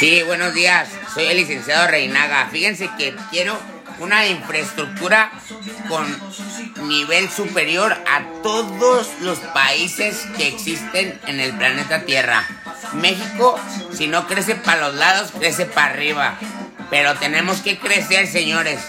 Sí, buenos días. Soy el licenciado Reinaga. Fíjense que quiero una infraestructura con nivel superior a todos los países que existen en el planeta Tierra. México, si no crece para los lados, crece para arriba. Pero tenemos que crecer, señores.